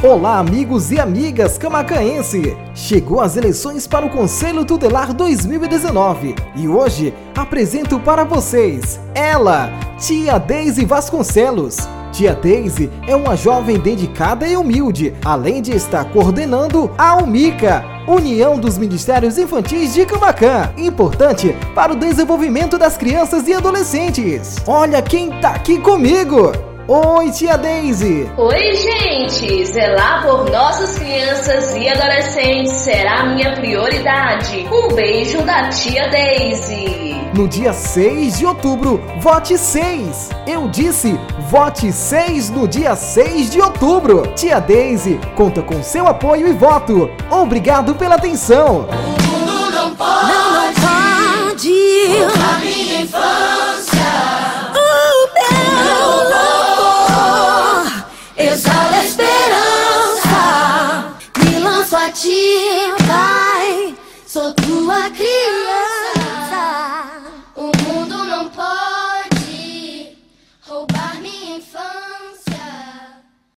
Olá, amigos e amigas camacaense! Chegou as eleições para o Conselho Tutelar 2019 e hoje apresento para vocês ela, Tia Deise Vasconcelos. Tia Deise é uma jovem dedicada e humilde, além de estar coordenando a UMICA, União dos Ministérios Infantis de Camacan, importante para o desenvolvimento das crianças e adolescentes. Olha quem tá aqui comigo! Oi, tia Daisy! Oi, gente! Zelar por nossas crianças e adolescentes será minha prioridade. Um beijo da tia Daisy! No dia 6 de outubro, vote 6! Eu disse, vote 6 no dia 6 de outubro! Tia Daisy conta com seu apoio e voto. Obrigado pela atenção! Ti, vai, sou tua criança.